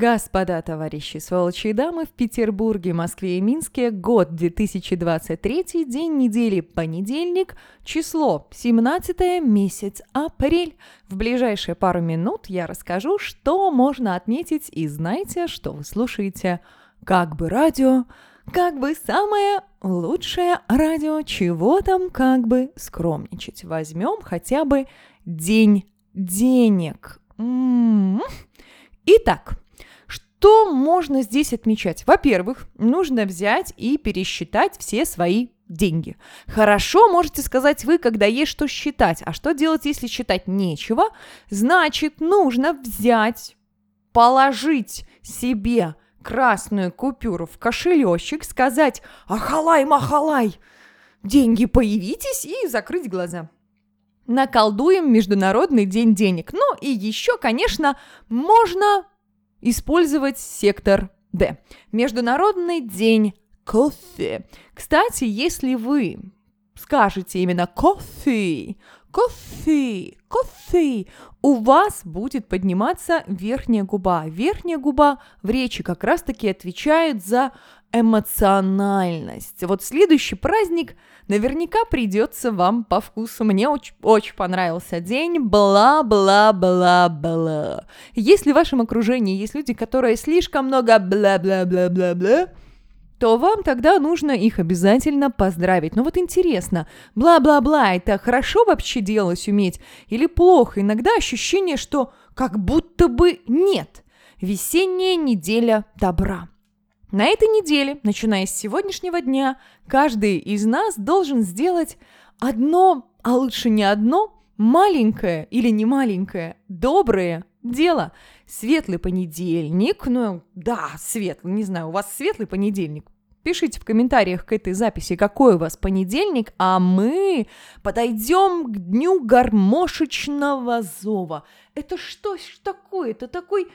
Господа, товарищи, сволочи и дамы, в Петербурге, Москве и Минске год 2023, день недели понедельник, число 17 месяц апрель. В ближайшие пару минут я расскажу, что можно отметить и знайте, что вы слушаете как бы радио, как бы самое лучшее радио, чего там как бы скромничать. Возьмем хотя бы день денег. М-м-м. Итак, что можно здесь отмечать? Во-первых, нужно взять и пересчитать все свои деньги. Хорошо, можете сказать вы, когда есть что считать. А что делать, если считать нечего? Значит, нужно взять, положить себе красную купюру в кошелечек, сказать «Ахалай-махалай!» деньги появитесь и закрыть глаза. Наколдуем Международный день денег. Ну и еще, конечно, можно использовать сектор D. Международный день кофе. Кстати, если вы скажете именно кофе, кофе, кофе, у вас будет подниматься верхняя губа. Верхняя губа в речи как раз-таки отвечает за эмоциональность. Вот следующий праздник наверняка придется вам по вкусу. Мне очень, очень понравился день, бла-бла-бла-бла. Если в вашем окружении есть люди, которые слишком много бла-бла-бла-бла-бла, то вам тогда нужно их обязательно поздравить. Но вот интересно, бла-бла-бла, это хорошо вообще делать уметь или плохо? Иногда ощущение, что как будто бы нет. Весенняя неделя добра. На этой неделе, начиная с сегодняшнего дня, каждый из нас должен сделать одно, а лучше не одно, маленькое или не маленькое, доброе дело. Светлый понедельник, ну да, светлый, не знаю, у вас светлый понедельник, Пишите в комментариях к этой записи, какой у вас понедельник, а мы подойдем к дню гармошечного зова. Это что такое? Это такой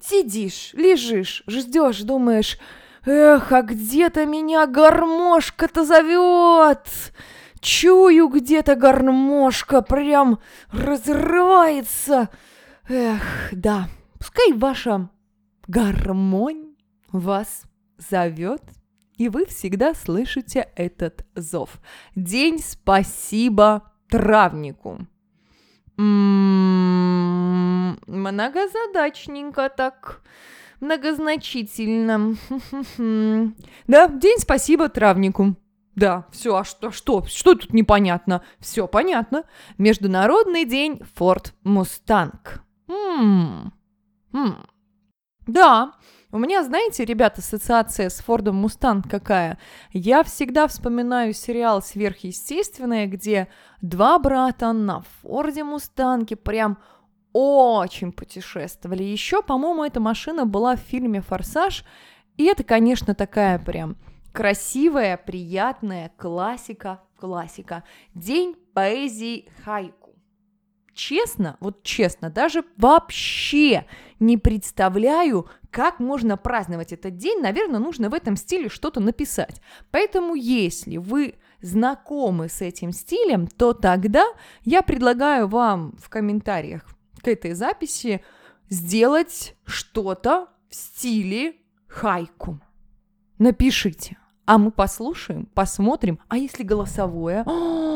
Сидишь, лежишь, ждешь, думаешь, эх, а где-то меня гармошка-то зовет. Чую, где-то гармошка прям разрывается. Эх, да, пускай ваша гармонь вас зовет, и вы всегда слышите этот зов. День спасибо травнику. М-м-м, многозадачненько так, многозначительно. Да, день спасибо травнику. Да, все, а что, что, что тут непонятно? Все понятно. Международный день Форд Мустанг. М-м-м. Да, у меня, знаете, ребята, ассоциация с Фордом Мустанг какая? Я всегда вспоминаю сериал «Сверхъестественное», где два брата на Форде Мустанге прям очень путешествовали. Еще, по-моему, эта машина была в фильме «Форсаж», и это, конечно, такая прям красивая, приятная классика, классика. День поэзии хайку честно, вот честно, даже вообще не представляю, как можно праздновать этот день. Наверное, нужно в этом стиле что-то написать. Поэтому, если вы знакомы с этим стилем, то тогда я предлагаю вам в комментариях к этой записи сделать что-то в стиле хайку. Напишите, а мы послушаем, посмотрим. А если голосовое? О,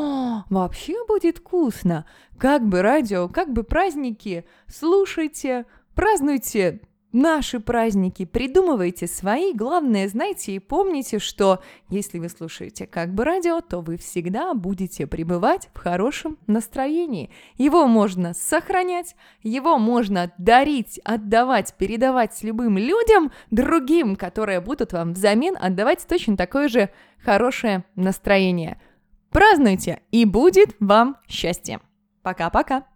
вообще будет вкусно. Как бы радио, как бы праздники. Слушайте, празднуйте наши праздники, придумывайте свои. Главное, знайте и помните, что если вы слушаете как бы радио, то вы всегда будете пребывать в хорошем настроении. Его можно сохранять, его можно дарить, отдавать, передавать любым людям, другим, которые будут вам взамен отдавать точно такое же хорошее настроение. Празднуйте, и будет вам счастье. Пока-пока!